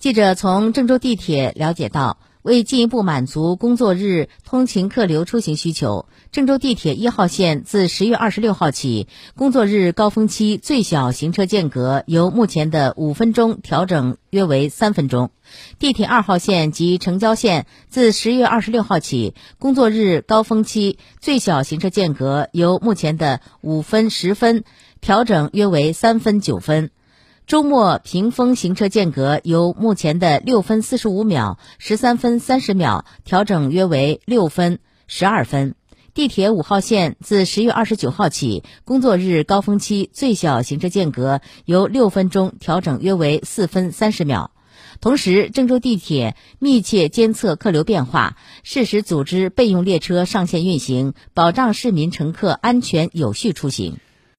记者从郑州地铁了解到，为进一步满足工作日通勤客流出行需求，郑州地铁一号线自十月二十六号起，工作日高峰期最小行车间隔由目前的五分钟调整约为三分钟；地铁二号线及城郊线自十月二十六号起，工作日高峰期最小行车间隔由目前的五分十分调整约为三分九分。周末平峰行车间隔由目前的六分四十五秒、十三分三十秒调整约为六分、十二分。地铁五号线自十月二十九号起，工作日高峰期最小行车间隔由六分钟调整约为四分三十秒。同时，郑州地铁密切监测客流变化，适时组织备用列车上线运行，保障市民乘客安全有序出行。